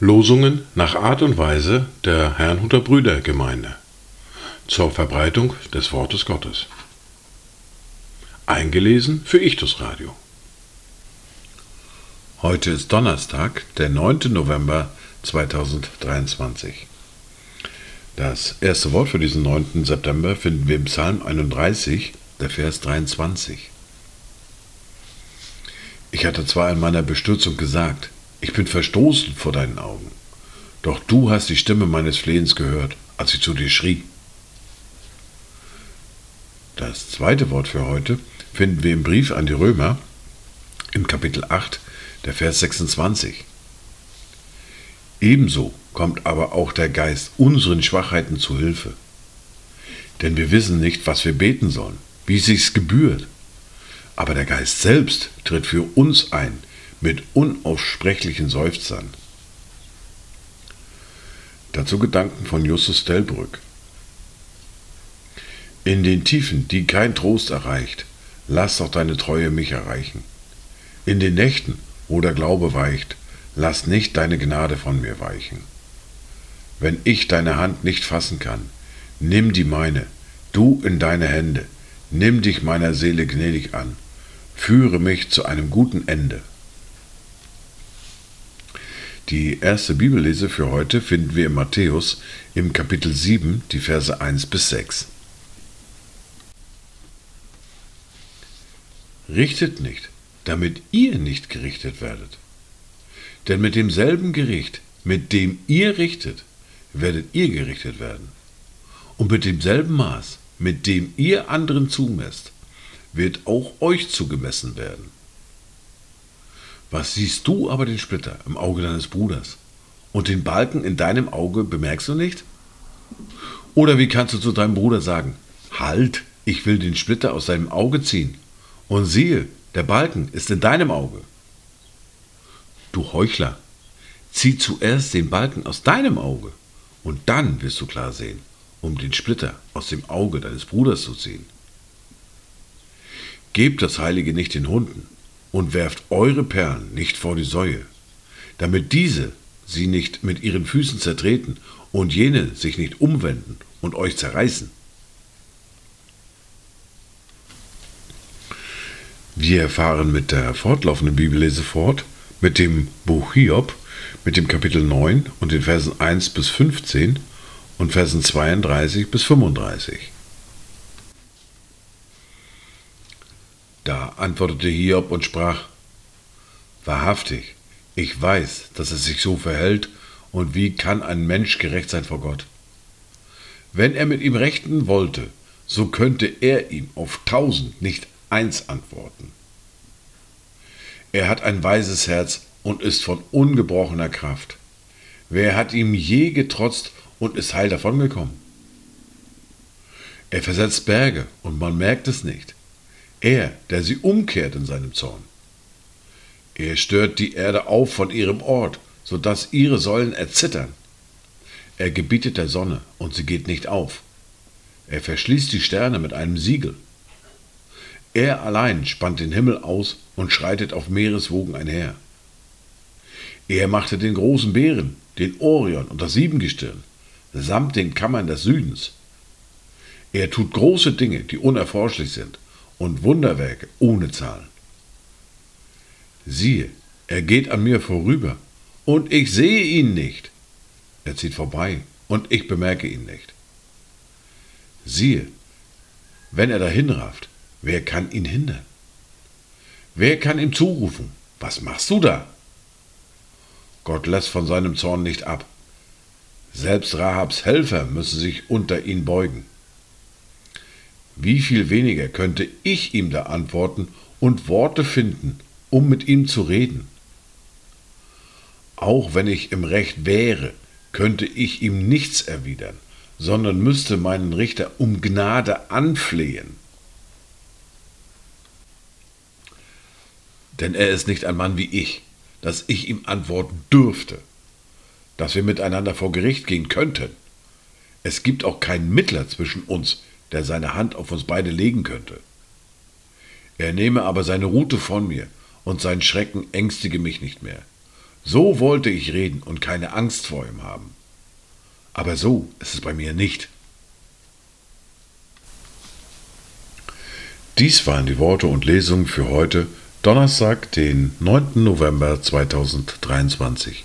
Losungen nach Art und Weise der Herrnhuter Brüdergemeinde zur Verbreitung des Wortes Gottes. Eingelesen für Ichtus Radio. Heute ist Donnerstag, der 9. November 2023. Das erste Wort für diesen 9. September finden wir im Psalm 31, der Vers 23. Ich hatte zwar in meiner Bestürzung gesagt, ich bin verstoßen vor deinen Augen, doch du hast die Stimme meines Flehens gehört, als ich zu dir schrie. Das zweite Wort für heute finden wir im Brief an die Römer im Kapitel 8, der Vers 26. Ebenso kommt aber auch der Geist unseren Schwachheiten zu Hilfe. Denn wir wissen nicht, was wir beten sollen, wie es sich gebührt. Aber der Geist selbst tritt für uns ein mit unaussprechlichen Seufzern. Dazu Gedanken von Justus Delbrück. In den Tiefen, die kein Trost erreicht, lass doch deine Treue mich erreichen. In den Nächten, wo der Glaube weicht, lass nicht deine Gnade von mir weichen. Wenn ich deine Hand nicht fassen kann, nimm die meine, du in deine Hände, nimm dich meiner Seele gnädig an, führe mich zu einem guten Ende. Die erste Bibellese für heute finden wir in Matthäus im Kapitel 7, die Verse 1 bis 6. Richtet nicht, damit ihr nicht gerichtet werdet. Denn mit demselben Gericht, mit dem ihr richtet, werdet ihr gerichtet werden. Und mit demselben Maß, mit dem ihr anderen zumesst, wird auch euch zugemessen werden. Was siehst du aber den Splitter im Auge deines Bruders und den Balken in deinem Auge bemerkst du nicht? Oder wie kannst du zu deinem Bruder sagen, halt, ich will den Splitter aus deinem Auge ziehen und siehe, der Balken ist in deinem Auge. Du Heuchler, zieh zuerst den Balken aus deinem Auge, und dann wirst du klar sehen, um den Splitter aus dem Auge deines Bruders zu ziehen. Gebt das Heilige nicht den Hunden und werft eure Perlen nicht vor die Säue, damit diese sie nicht mit ihren Füßen zertreten und jene sich nicht umwenden und euch zerreißen. Wir erfahren mit der fortlaufenden Bibellese fort, mit dem Buch Hiob, mit dem Kapitel 9 und den Versen 1 bis 15 und Versen 32 bis 35. Da antwortete Hiob und sprach, Wahrhaftig, ich weiß, dass es sich so verhält, und wie kann ein Mensch gerecht sein vor Gott? Wenn er mit ihm rechten wollte, so könnte er ihm auf tausend nicht eins antworten. Er hat ein weises Herz und ist von ungebrochener Kraft. Wer hat ihm je getrotzt und ist heil davongekommen? Er versetzt Berge und man merkt es nicht. Er, der sie umkehrt in seinem Zorn. Er stört die Erde auf von ihrem Ort, so dass ihre Säulen erzittern. Er gebietet der Sonne und sie geht nicht auf. Er verschließt die Sterne mit einem Siegel. Er allein spannt den Himmel aus und schreitet auf Meereswogen einher. Er machte den großen Bären, den Orion und das Siebengestirn, samt den Kammern des Südens. Er tut große Dinge, die unerforschlich sind, und Wunderwerke ohne Zahlen. Siehe, er geht an mir vorüber, und ich sehe ihn nicht. Er zieht vorbei, und ich bemerke ihn nicht. Siehe, wenn er dahin rafft, Wer kann ihn hindern? Wer kann ihm zurufen, was machst du da? Gott lässt von seinem Zorn nicht ab. Selbst Rahabs Helfer müssen sich unter ihn beugen. Wie viel weniger könnte ich ihm da antworten und Worte finden, um mit ihm zu reden? Auch wenn ich im Recht wäre, könnte ich ihm nichts erwidern, sondern müsste meinen Richter um Gnade anflehen. Denn er ist nicht ein Mann wie ich, dass ich ihm antworten dürfte, dass wir miteinander vor Gericht gehen könnten. Es gibt auch keinen Mittler zwischen uns, der seine Hand auf uns beide legen könnte. Er nehme aber seine Rute von mir, und sein Schrecken ängstige mich nicht mehr. So wollte ich reden und keine Angst vor ihm haben. Aber so ist es bei mir nicht. Dies waren die Worte und Lesungen für heute, Donnerstag, den 9. November 2023.